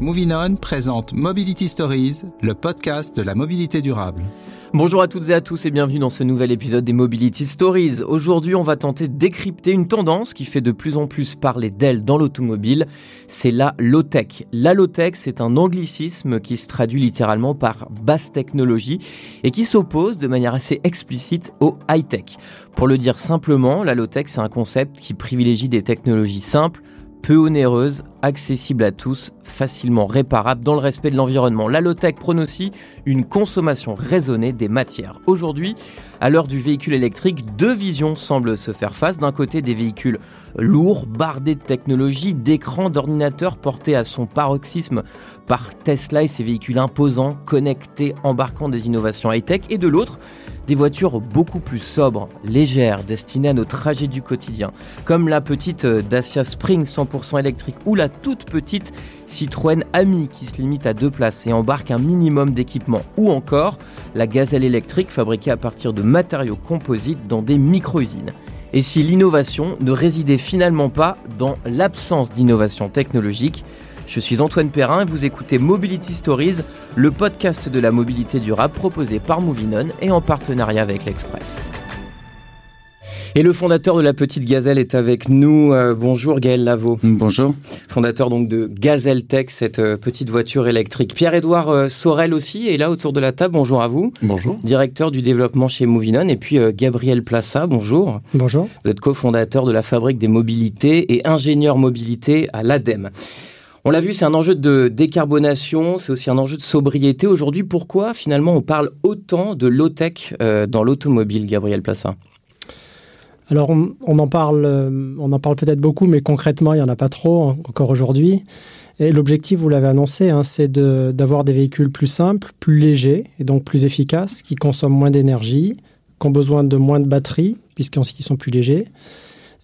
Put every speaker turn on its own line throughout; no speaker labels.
Moving On présente Mobility Stories, le podcast de la mobilité durable.
Bonjour à toutes et à tous et bienvenue dans ce nouvel épisode des Mobility Stories. Aujourd'hui, on va tenter de décrypter une tendance qui fait de plus en plus parler d'elle dans l'automobile. C'est la low-tech. La low-tech, c'est un anglicisme qui se traduit littéralement par basse technologie et qui s'oppose de manière assez explicite au high-tech. Pour le dire simplement, la low-tech, c'est un concept qui privilégie des technologies simples, peu onéreuse, accessible à tous, facilement réparable dans le respect de l'environnement. La low-tech prône aussi une consommation raisonnée des matières. Aujourd'hui, à l'heure du véhicule électrique, deux visions semblent se faire face. D'un côté, des véhicules lourds, bardés de technologie, d'écrans, d'ordinateurs portés à son paroxysme par Tesla et ses véhicules imposants, connectés, embarquant des innovations high-tech. Et de l'autre, des voitures beaucoup plus sobres, légères, destinées à nos trajets du quotidien, comme la petite euh, Dacia Spring 100% électrique ou la toute petite Citroën Ami qui se limite à deux places et embarque un minimum d'équipement, ou encore la gazelle électrique fabriquée à partir de matériaux composites dans des micro-usines. Et si l'innovation ne résidait finalement pas dans l'absence d'innovation technologique, je suis Antoine Perrin et vous écoutez Mobility Stories, le podcast de la mobilité durable proposé par Movinon et en partenariat avec l'Express. Et le fondateur de la petite Gazelle est avec nous. Euh, bonjour Gaël Lavaux.
Bonjour.
Fondateur donc de Gazelle Tech, cette euh, petite voiture électrique. Pierre-Édouard euh, Sorel aussi est là autour de la table. Bonjour à vous.
Bonjour.
Directeur du développement chez Movinon. Et puis Gabriel Plassa, bonjour.
Bonjour.
Vous êtes cofondateur de la fabrique des mobilités et ingénieur mobilité à l'ADEME. On l'a vu, c'est un enjeu de décarbonation, c'est aussi un enjeu de sobriété. Aujourd'hui, pourquoi finalement on parle autant de low-tech euh, dans l'automobile, Gabriel Plassa
alors on, en parle, euh, on en parle peut-être beaucoup, mais concrètement il y en a pas trop encore aujourd'hui. Et l'objectif, vous l'avez annoncé, hein, c'est d'avoir des véhicules plus simples, plus légers et donc plus efficaces, qui consomment moins d'énergie, qui ont besoin de moins de batterie puisqu'ils sont plus légers,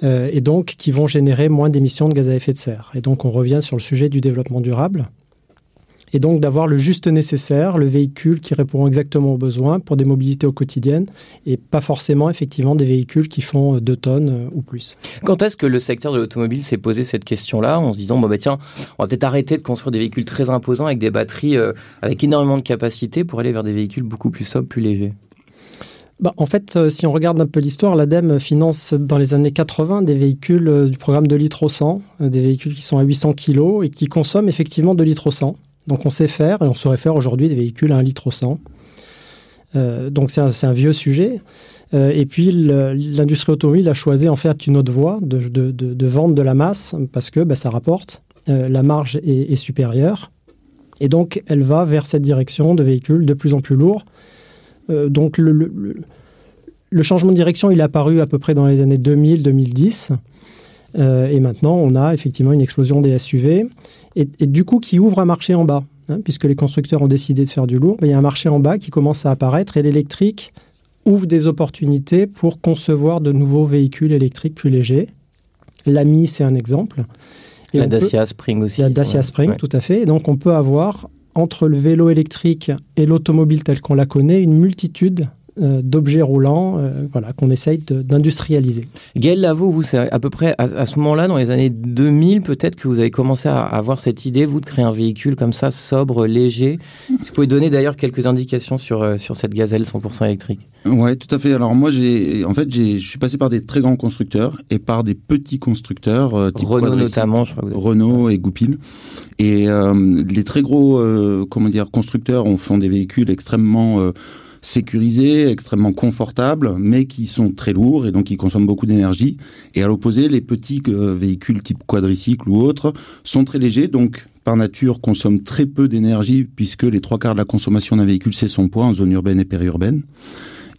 euh, et donc qui vont générer moins d'émissions de gaz à effet de serre. Et donc on revient sur le sujet du développement durable. Et donc d'avoir le juste nécessaire, le véhicule qui répond exactement aux besoins pour des mobilités au quotidien et pas forcément effectivement des véhicules qui font 2 tonnes euh, ou plus.
Quand est-ce que le secteur de l'automobile s'est posé cette question-là en se disant bon bah tiens, on va peut-être arrêter de construire des véhicules très imposants avec des batteries euh, avec énormément de capacité pour aller vers des véhicules beaucoup plus sobres, plus légers?
Bah, en fait, euh, si on regarde un peu l'histoire, l'ADEME finance dans les années 80 des véhicules euh, du programme de litres au 100, euh, des véhicules qui sont à 800 kg et qui consomment effectivement 2 litres au 100. Donc on sait faire et on saurait faire aujourd'hui des véhicules à 1 litre au 100. donc c'est un, vieux sujet. et puis l'industrie automobile a choisi en fait une autre voie de, de, de, vente de la masse parce que bah, ça rapporte, la marge est, supérieure. Et donc elle va vers cette direction de véhicules de plus en plus lourds euh, donc le, changement de direction, il est apparu à peu près dans les années 2000-2010. Euh, et maintenant, on a effectivement une explosion des SUV. Et, du coup, qui ouvre un marché en bas. Hein, puisque les constructeurs ont décidé de faire du lourd, il y a un marché en bas qui commence à apparaître et l'électrique ouvre des opportunités pour concevoir de nouveaux véhicules électriques plus légers. L'AMI, c'est un exemple.
la Dacia Spring aussi.
La Dacia Spring, tout à fait. Et donc, on peut avoir entre le vélo électrique et l'automobile telle qu'on la connaît une multitude d'objets roulants euh, voilà, qu'on essaye d'industrialiser.
Gaël Lavaux, vous, c'est à peu près à, ce moment-là, dans les années 2000, peut-être que vous avez commencé à avoir cette idée, vous, de créer un véhicule comme ça, sobre, léger. vous pouvez donner d'ailleurs quelques indications sur, euh, sur cette gazelle 100% électrique?
Ouais, tout à fait. Alors moi, j'ai, en fait, j'ai, je suis passé par des très grands constructeurs et par des petits constructeurs,
Renault notamment, je crois.
Renault et Goupil. Et les très gros, comment dire, constructeurs ont font des véhicules extrêmement sécurisés, extrêmement confortables, mais qui sont très lourds et donc qui consomment beaucoup d'énergie. Et à l'opposé, les petits euh, véhicules type quadricycle ou autres sont très légers, donc par nature consomment très peu d'énergie puisque les trois quarts de la consommation d'un véhicule c'est son poids en zone urbaine et périurbaine.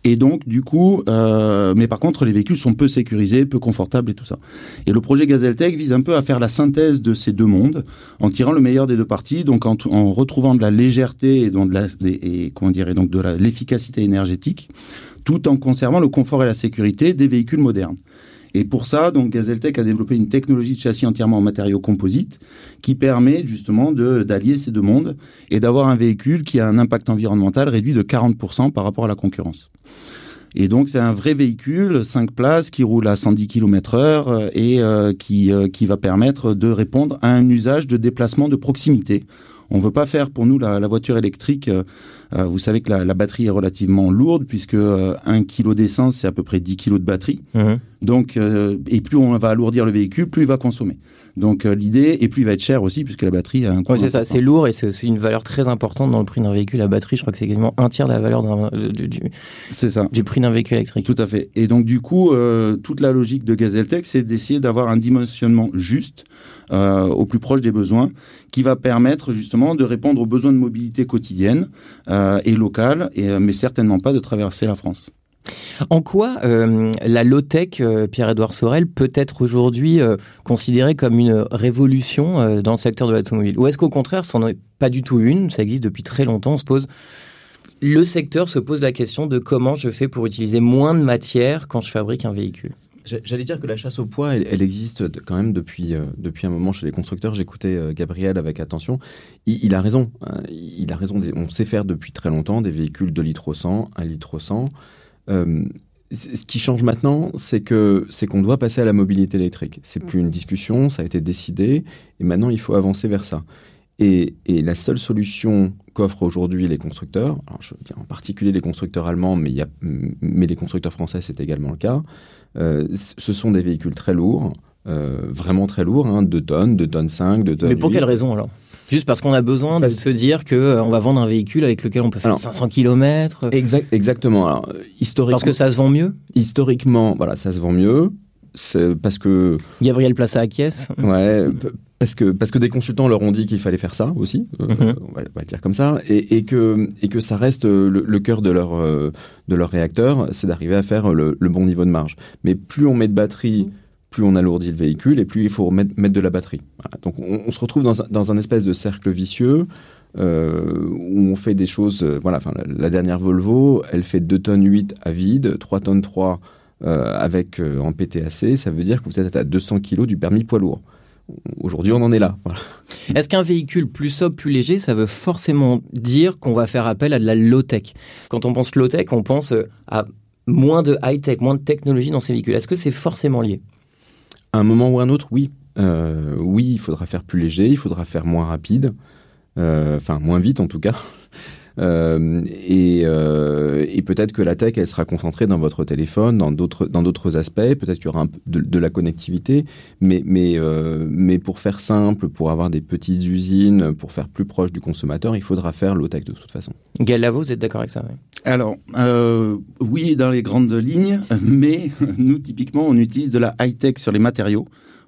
Et donc, du coup, euh, mais par contre, les véhicules sont peu sécurisés, peu confortables et tout ça. Et le projet Gazeltech vise un peu à faire la synthèse de ces deux mondes, en tirant le meilleur des deux parties, donc en, en retrouvant de la légèreté et, donc de la, et, comment donc de l'efficacité énergétique, tout en conservant le confort et la sécurité des véhicules modernes. Et pour ça, donc Gazeltech a développé une technologie de châssis entièrement en matériaux composites qui permet justement d'allier ces deux mondes et d'avoir un véhicule qui a un impact environnemental réduit de 40% par rapport à la concurrence. Et donc c'est un vrai véhicule, 5 places, qui roule à 110 km heure et qui, qui va permettre de répondre à un usage de déplacement de proximité. On veut pas faire pour nous la, voiture électrique. vous savez que la, batterie est relativement lourde puisque un 1 kg d'essence c'est à peu près 10 kg de batterie. Mmh. Donc et plus on va alourdir le véhicule, plus il va consommer. Donc euh, l'idée, et puis il va être cher aussi puisque la batterie a un coût.
Oui, c'est ça, c'est lourd et c'est aussi une valeur très importante dans le prix d'un véhicule à batterie. Je crois que c'est quasiment un tiers de la valeur du, du,
ça.
du prix d'un véhicule électrique.
Tout à fait. Et donc du coup, euh, toute la logique de Gazeltech, c'est d'essayer d'avoir un dimensionnement juste euh, au plus proche des besoins, qui va permettre justement de répondre aux besoins de mobilité quotidienne euh, et locale, et, mais certainement pas de traverser la France.
En quoi euh, la low-tech, euh, Pierre-Édouard Sorel, peut être aujourd'hui euh, considérée comme une révolution dans le secteur de l'automobile? Ou est-ce qu'au contraire, ce n'en est pas du tout une Ça existe depuis très longtemps. On se pose le secteur se pose la question de comment je fais pour utiliser moins de matière quand je fabrique un véhicule?
J'allais dire que la chasse au poids, elle, existe quand même depuis, depuis un moment chez les constructeurs. J'écoutais Gabriel avec attention. Il, a raison. Hein. il a raison. On sait faire depuis très longtemps des véhicules de litre au 100, 1 litre au 100. Euh, ce qui change maintenant, c'est que c'est qu'on doit passer à la mobilité électrique. C'est plus une discussion, ça a été décidé, et maintenant il faut avancer vers ça. Et, la seule solution qu'offrent aujourd'hui les constructeurs, alors je veux dire en particulier les constructeurs allemands, mais, il y a, mais les constructeurs français c'est également le cas, euh, ce sont des véhicules très lourds, euh, vraiment très lourds, hein, 2 tonnes, 2 tonnes 5, 2 tonnes
Mais pour quelle raison alors? Juste parce qu'on a besoin de se dire que euh, on va vendre un véhicule avec lequel on peut faire 500 km.
Exact, exactement. Alors, historiquement,
parce que ça se vend mieux?
Historiquement, voilà, ça se vend mieux. C'est parce que
Gabriel Plaça acquiesce.
Ouais, parce que parce que des consultants leur ont dit qu'il fallait faire ça aussi. Euh, mhm. on, va, le dire comme ça, et, et, que et que ça reste le, cœur de leur euh, de leur réacteur, c'est d'arriver à faire le, bon niveau de marge. Mais plus on met de batterie. Mhm plus on alourdit le véhicule et plus il faut mettre, mettre de la batterie. Donc on, se retrouve dans un, dans un, espèce de cercle vicieux euh, où on fait des choses. Euh, voilà, enfin, la, dernière Volvo, elle fait 2 tonnes 8 à vide, 3 tonnes 3 euh, avec en PTAC. Ça veut dire que vous êtes à 200 kg du permis poids lourd. Aujourd'hui, on en est là.
Est-ce qu'un véhicule plus sobre, plus léger, ça veut forcément dire qu'on va faire appel à de la low-tech? Quand on pense low-tech, on pense à moins de high-tech, moins de technologie dans ces véhicules. Est-ce que c'est forcément lié?
À un moment ou un autre, oui. Euh, oui, il faudra faire plus léger, il faudra faire moins rapide, euh, enfin moins vite en tout cas. Euh, et, et peut-être que la tech, elle sera concentrée dans votre téléphone, dans d'autres dans d'autres aspects. Peut-être qu'il y aura un peu de, la connectivité, mais mais mais pour faire simple, pour avoir des petites usines, pour faire plus proche du consommateur, il faudra faire low tech de toute façon.
Gaël vous êtes d'accord avec ça
Alors oui, dans les grandes lignes, mais nous typiquement, on utilise de la high tech sur les matériaux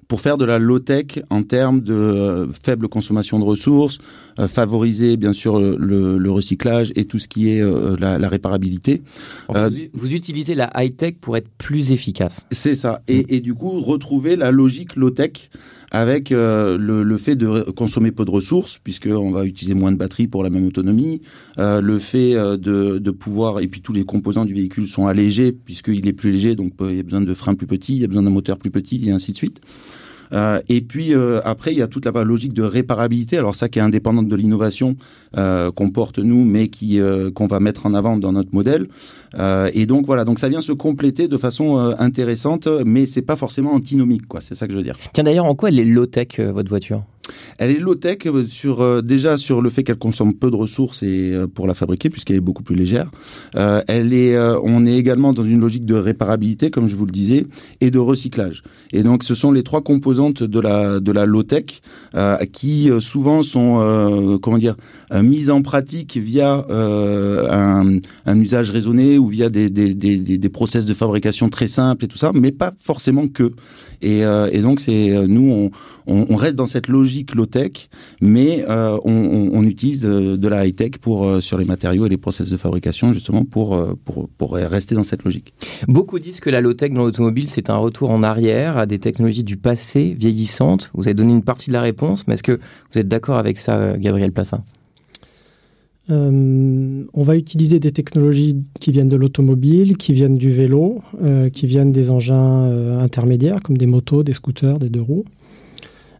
pour faire de la low-tech en termes de euh, faible consommation de ressources, euh, favoriser bien sûr le, recyclage et tout ce qui est euh, la, réparabilité.
vous, utilisez la high-tech pour être plus efficace.
C'est ça. Et, et, du coup, retrouver la logique low-tech avec le, fait de consommer peu de ressources, puisqu'on va utiliser moins de batterie pour la même autonomie, le fait de, de, pouvoir, et puis tous les composants du véhicule sont allégés, puisqu'il est plus léger, donc il y a besoin de freins plus petits, il y a besoin d'un moteur plus petit, et ainsi de suite. Euh, et puis euh, après, il y a toute la logique de réparabilité. Alors ça qui est indépendante de l'innovation euh, qu'on porte nous, mais qui qu'on va mettre en avant dans notre modèle. et donc voilà, donc ça vient se compléter de façon intéressante, mais c'est pas forcément antinomique, quoi. C'est ça que je veux dire.
Tiens d'ailleurs, en quoi elle est low tech votre voiture?
Elle est low-tech euh, sur euh, déjà sur le fait qu'elle consomme peu de ressources et euh, pour la fabriquer puisqu'elle est beaucoup plus légère. elle est, on est également dans une logique de réparabilité comme je vous le disais et de recyclage. Et donc ce sont les trois composantes de la de la low-tech qui souvent sont comment dire mises en pratique via un, un, usage raisonné ou via des, des, des, des process de fabrication très simples et tout ça, mais pas forcément que. Et, et donc c'est nous on, on reste dans cette logique low-tech, mais euh, on, utilise euh, de la high-tech pour euh, sur les matériaux et les process de fabrication justement pour, pour, pour rester dans cette logique.
Beaucoup disent que la low-tech dans l'automobile c'est un retour en arrière à des technologies du passé vieillissantes. Vous avez donné une partie de la réponse, mais est-ce que vous êtes d'accord avec ça, Gabriel Plassin
on va utiliser des technologies qui viennent de l'automobile, qui viennent du vélo, qui viennent des engins intermédiaires comme des motos, des scooters, des deux roues.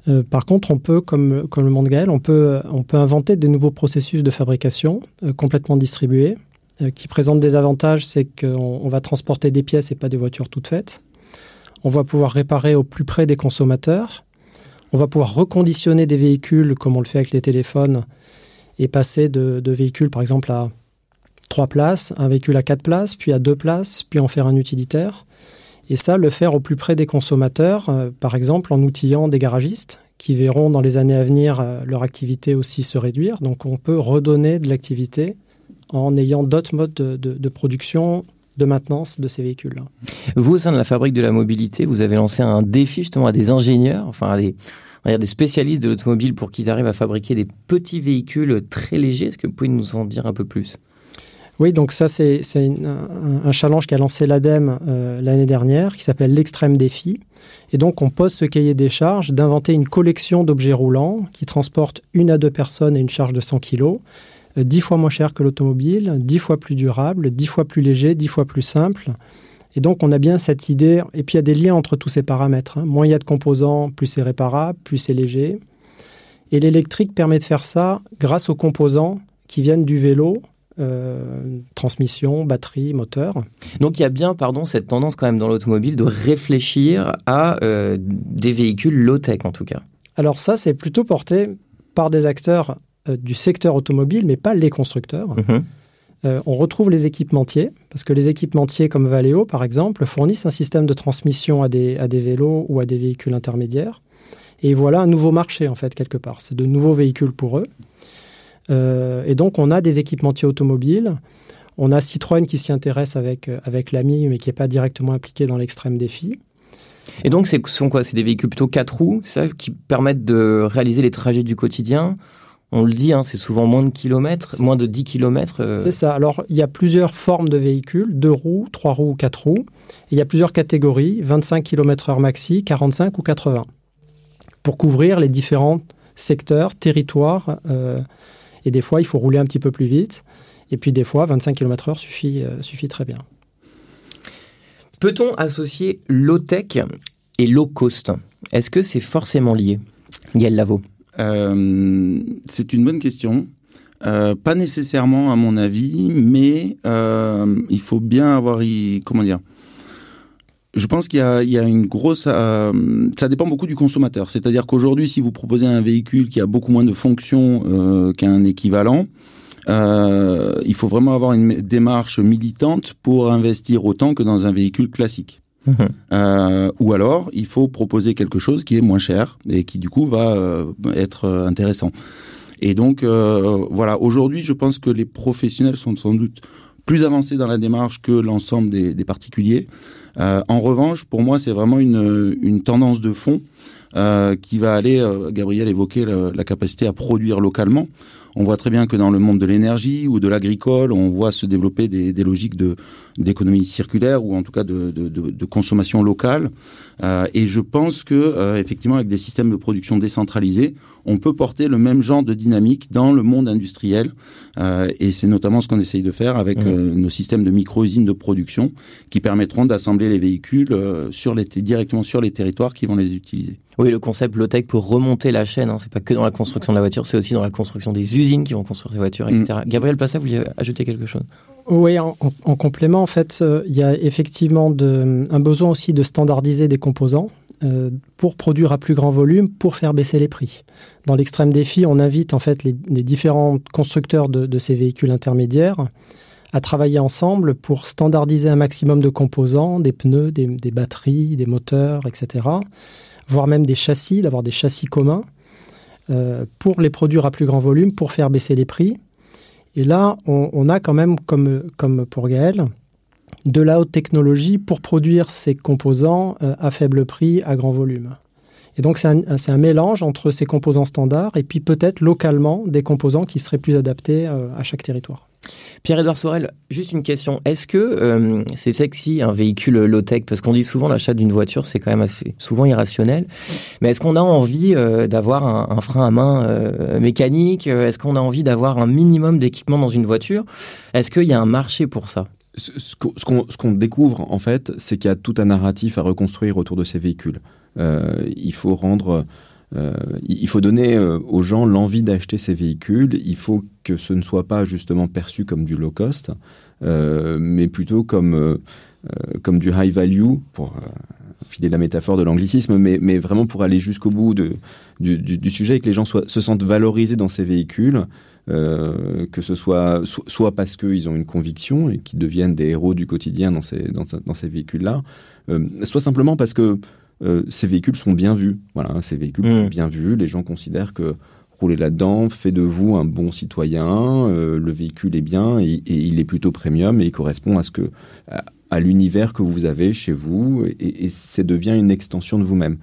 Euh, par contre, on peut, comme, le monde Gaël, on peut, inventer de nouveaux processus de fabrication euh, complètement distribués qui présente des avantages, c'est qu'on va transporter des pièces et pas des voitures toutes faites. On va pouvoir réparer au plus près des consommateurs. On va pouvoir reconditionner des véhicules comme on le fait avec les téléphones et passer de, véhicules par exemple à trois places, un véhicule à quatre places, puis à deux places, puis en faire un utilitaire. Et ça, le faire au plus près des consommateurs, euh, par exemple en outillant des garagistes qui verront dans les années à venir euh, leur activité aussi se réduire. Donc on peut redonner de l'activité en ayant d'autres modes de, production de maintenance de ces véhicules-là.
Vous, au sein de la fabrique de la mobilité, vous avez lancé un défi justement à des ingénieurs, enfin à des, des spécialistes de l'automobile pour qu'ils arrivent à fabriquer des petits véhicules très légers. Est-ce que vous pouvez nous en dire un peu plus?
Oui, donc ça, c'est un, challenge qu'a lancé l'ADEME euh, l'année dernière, qui s'appelle l'extrême défi. Et donc, on pose ce cahier des charges d'inventer une collection d'objets roulants qui transportent une à deux personnes et une charge de 100 kg, euh, dix fois moins cher que l'automobile, dix fois plus durable, dix fois plus léger, dix fois plus simple. Et donc, on a bien cette idée, et puis il y a des liens entre tous ces paramètres. Hein. Moins il y a de composants, plus c'est réparable, plus c'est léger. Et l'électrique permet de faire ça grâce aux composants qui viennent du vélo, euh, transmission, batterie, moteur.
Donc il y a bien, pardon, cette tendance quand même dans l'automobile de réfléchir à euh, des véhicules low-tech en tout cas.
Alors ça, c'est plutôt porté par des acteurs euh, du secteur automobile, mais pas les constructeurs. Mhm. on retrouve les équipementiers, parce que les équipementiers comme Valeo, par exemple, fournissent un système de transmission à des, à des vélos ou à des véhicules intermédiaires. Et voilà un nouveau marché, en fait, quelque part. C'est de nouveaux véhicules pour eux. Euh, et donc, on a des équipementiers automobiles. On a Citroën qui s'y intéresse avec, euh, avec l'AMI, mais qui n'est pas directement impliqué dans l'extrême défi.
Et donc, ce sont quoi? C'est des véhicules plutôt 4 roues, ça, qui permettent de réaliser les trajets du quotidien? On le dit, hein, c'est souvent moins de kilomètres, moins de 10 kilomètres.
Euh. C'est ça. Alors, il y a plusieurs formes de véhicules, 2 roues, 3 roues, 4 roues. il y a plusieurs catégories, 25 km h maxi, 45 ou 80, pour couvrir les différents secteurs, territoires et des fois, il faut rouler un petit peu plus vite. Et puis des fois, 25 km/h suffit, euh, suffit très bien.
Peut-on associer low-tech et low-cost? Est-ce que c'est forcément lié? Gaël Lavaux
euh, C'est une bonne question. Euh, pas nécessairement à mon avis, mais il faut bien avoir, comment dire, je pense qu'il y, y a, une grosse. Euh, ça dépend beaucoup du consommateur. C'est-à-dire qu'aujourd'hui, si vous proposez un véhicule qui a beaucoup moins de fonctions euh, qu'un équivalent, euh, il faut vraiment avoir une démarche militante pour investir autant que dans un véhicule classique. Mmh. Euh, ou alors, il faut proposer quelque chose qui est moins cher et qui du coup va euh, être intéressant. Et donc, voilà, aujourd'hui, je pense que les professionnels sont sans doute plus avancés dans la démarche que l'ensemble des, des particuliers. Euh, en revanche, pour moi, c'est vraiment une, une tendance de fond euh, qui va aller, euh, Gabriel évoquait la, la, capacité à produire localement. On voit très bien que dans le monde de l'énergie ou de l'agricole, on voit se développer des, des logiques de d'économie circulaire ou en tout cas de, de, de, de consommation locale. Euh, et je pense que euh, effectivement, avec des systèmes de production décentralisés, on peut porter le même genre de dynamique dans le monde industriel. Euh, et c'est notamment ce qu'on essaye de faire avec mmh. nos systèmes de micro-usines de production qui permettront d'assembler les véhicules sur les directement sur les territoires qui vont les utiliser.
Oui, le concept low-tech pour remonter la chaîne, hein, c'est pas que dans la construction de la voiture, c'est aussi dans la construction des usines qui vont construire ces voitures, etc. Mm. Gabriel Passa, vous vouliez ajouter quelque chose?
Oui, en, complément, en fait, euh, il y a effectivement de, un besoin aussi de standardiser des composants euh, pour produire à plus grand volume, pour faire baisser les prix. Dans l'extrême défi, on invite en fait les, différents constructeurs de, ces véhicules intermédiaires à travailler ensemble pour standardiser un maximum de composants, des pneus, des, des batteries, des moteurs, etc voire même des châssis, d'avoir des châssis communs euh, pour les produire à plus grand volume, pour faire baisser les prix. Et là, on, a quand même, comme, pour Gaël, de la haute technologie pour produire ces composants euh, à faible prix, à grand volume. Et donc c'est un, un, mélange entre ces composants standards et puis peut-être localement des composants qui seraient plus adaptés euh, à chaque territoire.
Pierre-Edouard Sorel, juste une question. Est-ce que euh, c'est sexy un véhicule low-tech? Parce qu'on dit souvent l'achat d'une voiture, c'est quand même assez souvent irrationnel. Mais est-ce qu'on a envie euh, d'avoir un, frein à main euh, mécanique? Est-ce qu'on a envie d'avoir un minimum d'équipement dans une voiture? Est-ce qu'il y a un marché pour ça?
Ce qu'on découvre en fait, c'est qu'il y a tout un narratif à reconstruire autour de ces véhicules. Il faut rendre il faut donner aux gens l'envie d'acheter ces véhicules. Il faut que ce ne soit pas justement perçu comme du low cost, mais plutôt comme comme du high value pour filer la métaphore de l'anglicisme, mais, mais vraiment pour aller jusqu'au bout de, du, sujet et que les gens soient, se sentent valorisés dans ces véhicules, euh, que ce soit soit parce qu'ils ont une conviction et qu'ils deviennent des héros du quotidien dans ces, dans, ces véhicules-là, euh, soit simplement parce que euh, ces véhicules sont bien vus. Voilà, ces véhicules sont mmh. bien vus, les gens considèrent que rouler là-dedans fait de vous un bon citoyen, euh, le véhicule est bien et, et, il est plutôt premium et il correspond à ce que à l'univers que vous avez chez vous et, et ça devient une extension de vous-même.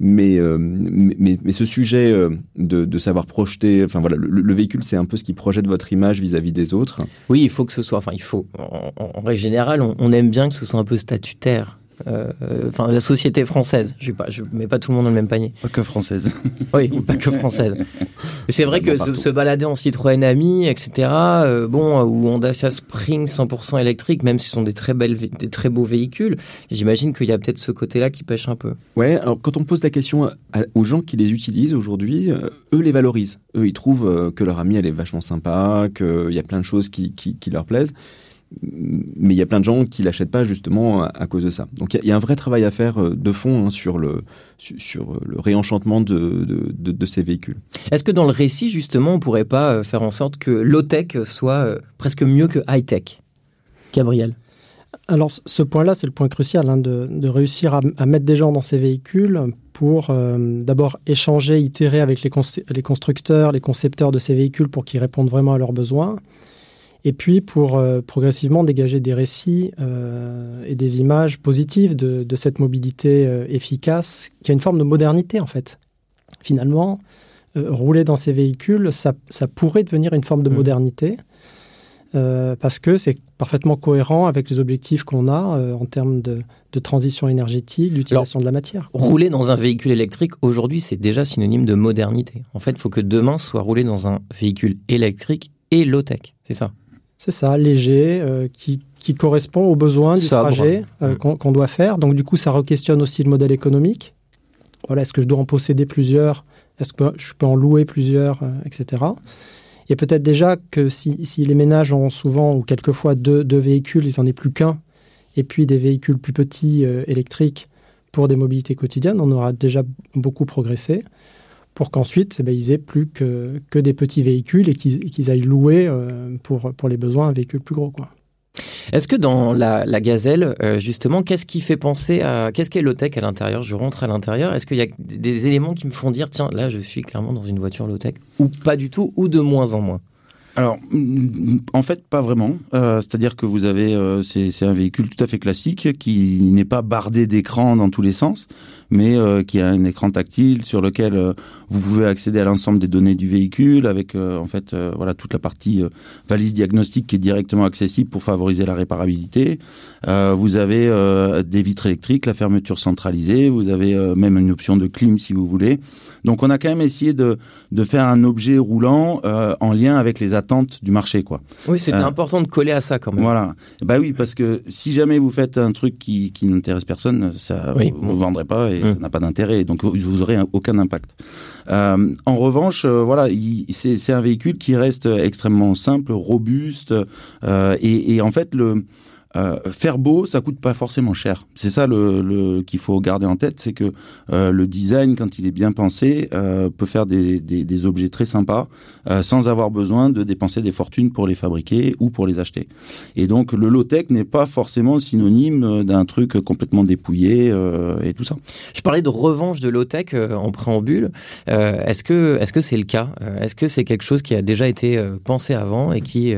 Mais, euh, mais, mais, ce sujet de, de, savoir projeter, enfin voilà, le, le véhicule, c'est un peu ce qui projette votre image vis-à-vis des autres.
Oui, il faut que ce soit, enfin, il faut, en, en règle générale, on, on, aime bien que ce soit un peu statutaire. Euh, enfin la société française. Je ne mets pas tout le monde dans le même panier.
Pas que française.
oui, pas que française. C'est vrai que se, se, balader en Citroën Ami, etc. Euh, bon, ou Honda Spring 100% électrique, même si ce sont des très belles, des très beaux véhicules, j'imagine qu'il y a peut-être ce côté-là qui pêche un peu.
Ouais. Alors quand on pose la question aux gens qui les utilisent aujourd'hui, euh, eux les valorisent. Eux, ils trouvent euh, que leur ami elle est vachement sympa, qu'il y a plein de choses qui, qui, qui leur plaisent mais il y a plein de gens qui l'achètent pas justement à, cause de ça. Donc il y, y, a un vrai travail à faire euh, de fond hein, sur, le, sur le réenchantement de, de, de, de ces véhicules.
Est-ce que dans le récit justement on pourrait pas euh, faire en sorte que low-tech soit euh, presque mieux que high-tech? Gabriel
alors ce point-là, c'est le point crucial, hein, de, de, réussir à, à, mettre des gens dans ces véhicules pour euh, d'abord échanger, itérer avec les, les, constructeurs, les concepteurs de ces véhicules pour qu'ils répondent vraiment à leurs besoins, et puis pour euh, progressivement dégager des récits euh, et des images positives de, de cette mobilité euh, efficace qui a une forme de modernité en fait. Finalement, rouler dans ces véhicules, ça, ça, pourrait devenir une forme de mmh. modernité parce que c'est parfaitement cohérent avec les objectifs qu'on a en termes de, de, transition énergétique, d'utilisation de la matière.
Rouler dans un véhicule électrique, aujourd'hui, c'est déjà synonyme de modernité. En fait, il faut que demain soit roulé dans un véhicule électrique et low-tech, c'est ça?
C'est ça, léger, euh, qui, qui, correspond aux besoins du trajet euh, mmh. qu'on qu doit faire. Donc du coup, ça re-questionne aussi le modèle économique. Voilà, est-ce que je dois en posséder plusieurs? Est-ce que je peux en louer plusieurs, euh, etc. Et peut-être déjà que si, si, les ménages ont souvent ou quelquefois deux, deux véhicules, ils n'en aient plus qu'un, et puis des véhicules plus petits électriques pour des mobilités quotidiennes, on aura déjà beaucoup progressé pour qu'ensuite, eh ben, ils aient plus que, que, des petits véhicules et qu'ils qu aillent louer euh, pour, pour les besoins un véhicule plus gros. Quoi.
Est-ce que dans la, la Gazelle, euh, justement, qu'est-ce qui fait penser à... Qu'est-ce qu'est low-tech à l'intérieur? Je rentre à l'intérieur. Est-ce qu'il y a des éléments qui me font dire, tiens, là, je suis clairement dans une voiture low-tech Ou pas du tout, ou de moins en moins?
Alors, en fait, pas vraiment. Euh, C'est-à-dire que vous avez, euh, c'est un véhicule tout à fait classique qui n'est pas bardé d'écran dans tous les sens, mais euh, qui a un écran tactile sur lequel euh, vous pouvez accéder à l'ensemble des données du véhicule, avec euh, en fait, voilà, toute la partie valise diagnostique qui est directement accessible pour favoriser la réparabilité. vous avez des vitres électriques, la fermeture centralisée. Vous avez même une option de clim si vous voulez. Donc, on a quand même essayé de de faire un objet roulant en lien avec les attentes du marché, quoi.
Oui, c'était euh, important de coller à ça quand même.
Voilà. Bah oui, parce que si jamais vous faites un truc qui, qui n'intéresse personne, ça oui. vous, vous vendrez pas et. Ça n'a pas d'intérêt, donc vous aurez un, aucun impact. Euh, en revanche, euh, voilà, c'est un véhicule qui reste extrêmement simple, robuste euh, et, et en fait le euh, faire beau, ça coûte pas forcément cher. C'est ça le, le qu'il faut garder en tête, c'est que euh, le design, quand il est bien pensé, euh, peut faire des, des, des, objets très sympas euh, sans avoir besoin de dépenser des fortunes pour les fabriquer ou pour les acheter. Et donc le low tech n'est pas forcément synonyme d'un truc complètement dépouillé euh, et tout ça.
Je parlais de revanche de low tech euh, en préambule. est-ce que est-ce que c'est le cas? Est-ce que c'est quelque chose qui a déjà été pensé avant et qui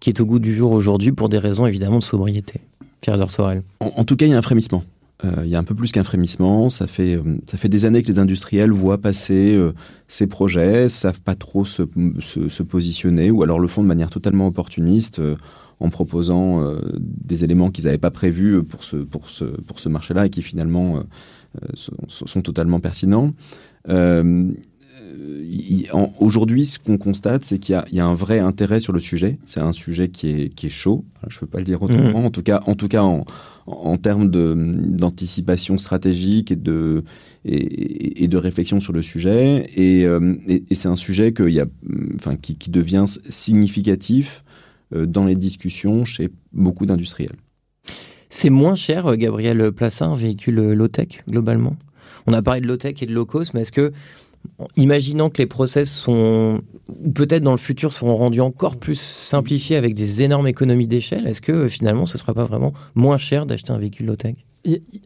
qui est au goût du jour aujourd'hui pour des raisons évidemment de sobriété. Pierre Sorel.
En, tout cas, il y a un frémissement. Euh, il y a un peu plus qu'un frémissement. Ça fait, euh, ça fait des années que les industriels voient passer euh, ces projets, savent pas trop se, se, positionner ou alors le font de manière totalement opportuniste en proposant des éléments qu'ils n'avaient pas prévus pour ce, pour ce, pour ce marché-là et qui finalement sont, totalement pertinents aujourd'hui, ce qu'on constate, c'est qu'il y, y, a un vrai intérêt sur le sujet. C'est un sujet qui est, qui est chaud. Je ne peux pas le dire autrement. Mmh. En tout cas, en tout cas, en, en termes d'anticipation stratégique et de, et, et, de réflexion sur le sujet. Et, euh, et, et c'est un sujet que y a, enfin, qui, qui devient significatif euh, dans les discussions chez beaucoup d'industriels.
C'est moins cher, euh, Gabriel Plassin, un véhicule low-tech, globalement? On a parlé de low-tech et de low-cost, mais est-ce que imaginant que les process sont, ou peut-être dans le futur, seront rendus encore plus simplifiés avec des énormes économies d'échelle, est-ce que finalement ce ne sera pas vraiment moins cher d'acheter un véhicule low-tech?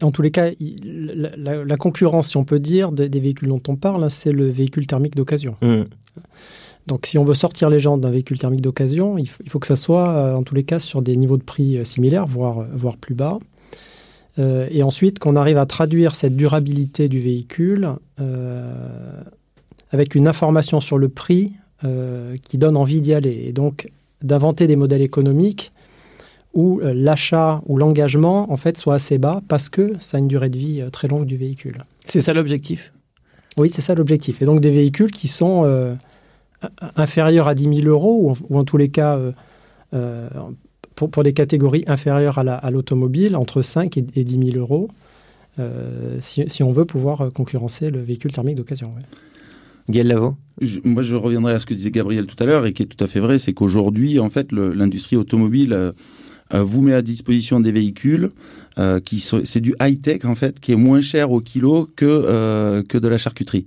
En tous les cas, la, la, concurrence, si on peut dire, des, des véhicules dont on parle, hein, c'est le véhicule thermique d'occasion. Mmh. Donc si on veut sortir les gens d'un véhicule thermique d'occasion, il, il, faut que ça soit, euh, en tous les cas, sur des niveaux de prix euh, similaires, voire, voire plus bas. Euh, et ensuite, qu'on arrive à traduire cette durabilité du véhicule euh, avec une information sur le prix euh, qui donne envie d'y aller. Et donc, d'inventer des modèles économiques où l'achat ou l'engagement, en fait, soit assez bas parce que ça a une durée de vie très longue du véhicule.
C'est ça l'objectif?
Oui, c'est ça l'objectif. Et donc, des véhicules qui sont inférieurs à 10 000 euros ou en, ou en tous les cas pour, pour, des catégories inférieures à l'automobile, la, entre 5 et, et 10 000 euros, euh, si, si, on veut pouvoir concurrencer le véhicule thermique d'occasion. Ouais.
Gaël Lavaux
je, Moi, je reviendrai à ce que disait Gabriel tout à l'heure et qui est tout à fait vrai, c'est qu'aujourd'hui, en fait, l'industrie automobile euh, euh, vous met à disposition des véhicules euh, qui sont, c'est du high-tech, en fait, qui est moins cher au kilo que, que de la charcuterie.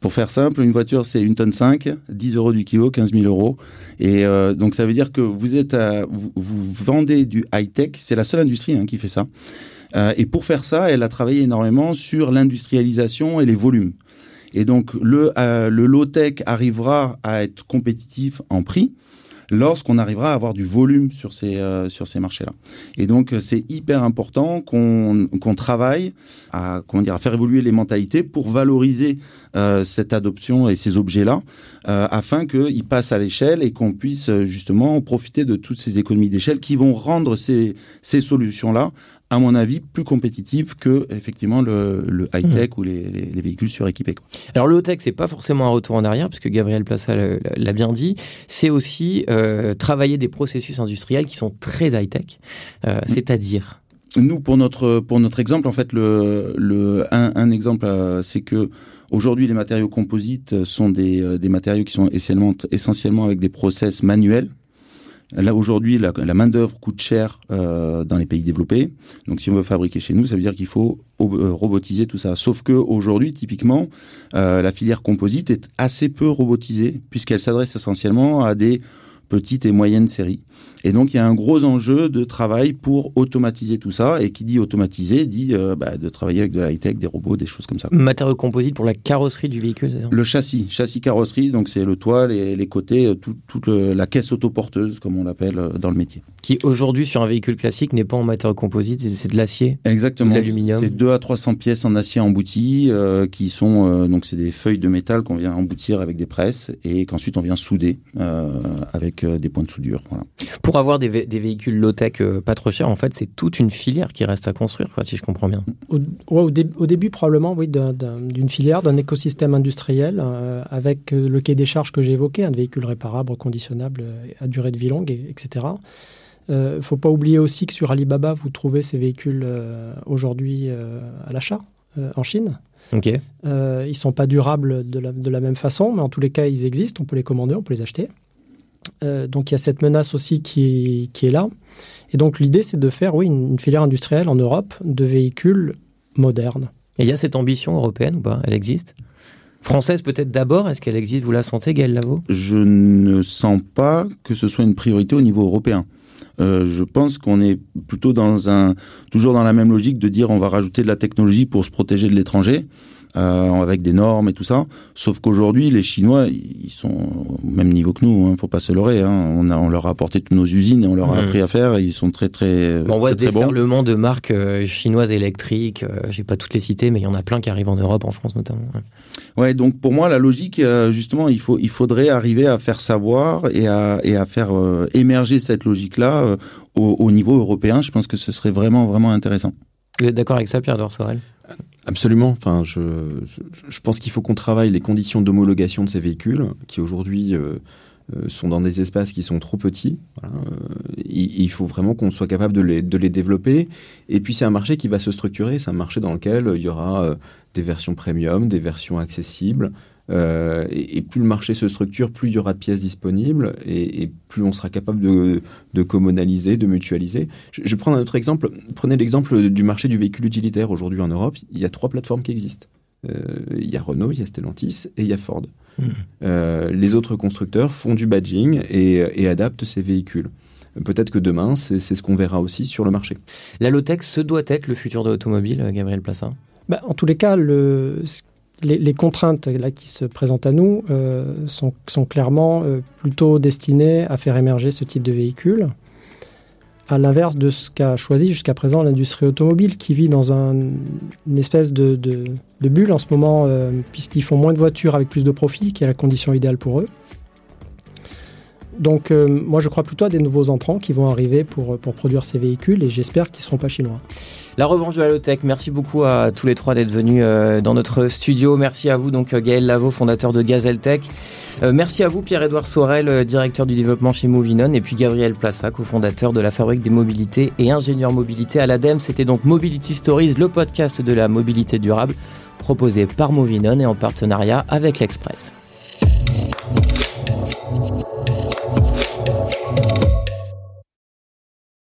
Pour faire simple, une voiture, c'est une tonne 5, 10 euros du kilo, 15 000 euros. Et euh, donc, ça veut dire que vous êtes à, vous, vendez du high-tech. C'est la seule industrie hein, qui fait ça. Euh, et pour faire ça, elle a travaillé énormément sur l'industrialisation et les volumes. Et donc, le, euh, le low-tech arrivera à être compétitif en prix lorsqu'on arrivera à avoir du volume sur ces, euh, sur ces marchés-là. Et donc, c'est hyper important qu'on qu'on travaille à, comment dire, à faire évoluer les mentalités pour valoriser euh, cette adoption et ces objets-là, euh, afin qu'ils passent à l'échelle et qu'on puisse justement profiter de toutes ces économies d'échelle qui vont rendre ces, ces solutions-là à mon avis, plus compétitive que effectivement le, le high tech mmh. ou les, les, les, véhicules suréquipés. Quoi.
Alors le haut tech, c'est pas forcément un retour en arrière, puisque Gabriel Plaça l'a bien dit. C'est aussi euh, travailler des processus industriels qui sont très high tech, euh, mmh. c'est-à-dire.
Nous, pour notre pour notre exemple, en fait, le, le un, un exemple, euh, c'est que aujourd'hui, les matériaux composites sont des, euh, des matériaux qui sont essentiellement essentiellement avec des process manuels. Là aujourd'hui, la, main d'œuvre coûte cher euh, dans les pays développés. Donc, si on veut fabriquer chez nous, ça veut dire qu'il faut euh, robotiser tout ça. Sauf que aujourd'hui, typiquement, euh, la filière composite est assez peu robotisée puisqu'elle s'adresse essentiellement à des petites et moyennes séries. Et donc, il y a un gros enjeu de travail pour automatiser tout ça. Et qui dit automatiser dit euh, bah, de travailler avec de la high-tech, des robots, des choses comme ça.
Matériaux composites pour la carrosserie du véhicule, c'est ça?
Le châssis, châssis carrosserie, donc c'est le toit, les, les côtés, euh, toute tout la caisse autoporteuse, comme on l'appelle euh, dans le métier.
Qui aujourd'hui, sur un véhicule classique, n'est pas en matériaux composites, c'est de l'acier
Exactement.
De l'aluminium
C'est 2 à 300 pièces en acier embouti, euh, qui sont, euh, donc c'est des feuilles de métal qu'on vient emboutir avec des presses et qu'ensuite on vient souder euh, avec des points de soudure. Voilà.
Pour avoir des, des véhicules low-tech euh, pas trop chers, en fait, c'est toute une filière qui reste à construire, quoi, si je comprends bien.
Au, ouais, au, dé au début, probablement, oui, d'une filière, d'un écosystème industriel, euh, avec le quai des charges que j'ai évoqué, un véhicule réparable, reconditionnable, à durée de vie longue, et, etc. Il euh, ne faut pas oublier aussi que sur Alibaba, vous trouvez ces véhicules euh, aujourd'hui euh, à l'achat en Chine.
Okay.
Euh, ils sont pas durables de la, de la, même façon, mais en tous les cas, ils existent. On peut les commander, on peut les acheter. Euh, donc il y a cette menace aussi qui est, qui est là. Et donc l'idée, c'est de faire, oui, une, une, filière industrielle en Europe de véhicules modernes.
Et il y a cette ambition européenne ou pas? Elle existe? Française peut-être d'abord, est-ce qu'elle existe? Vous la sentez, Gaël Lavaux?
Je ne sens pas que ce soit une priorité au niveau européen. Euh, je pense qu'on est plutôt toujours dans la même logique de dire on va rajouter de la technologie pour se protéger de l'étranger. Euh, avec des normes et tout ça. Sauf qu'aujourd'hui, les Chinois, ils sont au même niveau que nous. Hein, faut pas se leurrer. Hein. On, a, on leur a apporté toutes nos usines et on leur a mmh. appris à faire. Et ils sont très très.
Bon, on voit
très,
ce déferlement bon. de marques euh, chinoises électriques. Euh, J'ai pas toutes les cités, mais il y en a plein qui arrivent en Europe, en France notamment.
Ouais. ouais donc pour moi, la logique, euh, justement, il faut, il faudrait arriver à faire savoir et à, et à faire euh, émerger cette logique-là au, au niveau européen. Je pense que ce serait vraiment vraiment intéressant.
Vous êtes d'accord avec ça, Pierre Dorsorel
Absolument. Enfin, je, je, je pense qu'il faut qu'on travaille les conditions d'homologation de ces véhicules, qui aujourd'hui euh, euh, sont dans des espaces qui sont trop petits. Euh, il, il, faut vraiment qu'on soit capable de les, de les développer. Et puis c'est un marché qui va se structurer. C'est un marché dans lequel il y aura des versions premium, des versions accessibles. Euh, et, et, plus le marché se structure, plus il y aura de pièces disponibles et, et plus on sera capable de, de communaliser, de mutualiser. Je, je prends un autre exemple. Prenez l'exemple du marché du véhicule utilitaire aujourd'hui en Europe. Il y a trois plateformes qui existent. Euh, il y a Renault, il y a Stellantis et il y a Ford. Mmh. Euh, les autres constructeurs font du badging et, et adaptent ces véhicules. Peut-être que demain, c'est ce qu'on verra aussi sur le marché.
La low-tech, ce doit être le futur de l'automobile, Gabriel Plassin
bah, En tous les cas, le, les, contraintes qui se présentent à nous euh, sont, clairement euh, plutôt destinées à faire émerger ce type de véhicule, à l'inverse de ce qu'a choisi jusqu'à présent l'industrie automobile, qui vit dans un, une espèce de, bulle en ce moment, euh, puisqu'ils font moins de voitures avec plus de profit, qui est la condition idéale pour eux. Donc moi je crois plutôt à des nouveaux entrants qui vont arriver pour produire ces véhicules et j'espère qu'ils ne seront pas chinois.
La revanche de la low-tech, merci beaucoup à tous les trois d'être venus euh, dans notre studio. Merci à vous donc Gaël Lavaux, fondateur de Gazeltech. Euh, merci à vous Pierre-Édouard Sorel, euh, directeur du développement chez Movinon et puis Gabriel Plaça, cofondateur de la Fabrique des Mobilités et ingénieur mobilité à l'ADEME. C'était donc Mobility Stories, le podcast de la mobilité durable proposé par Movinon et en partenariat avec l'Express.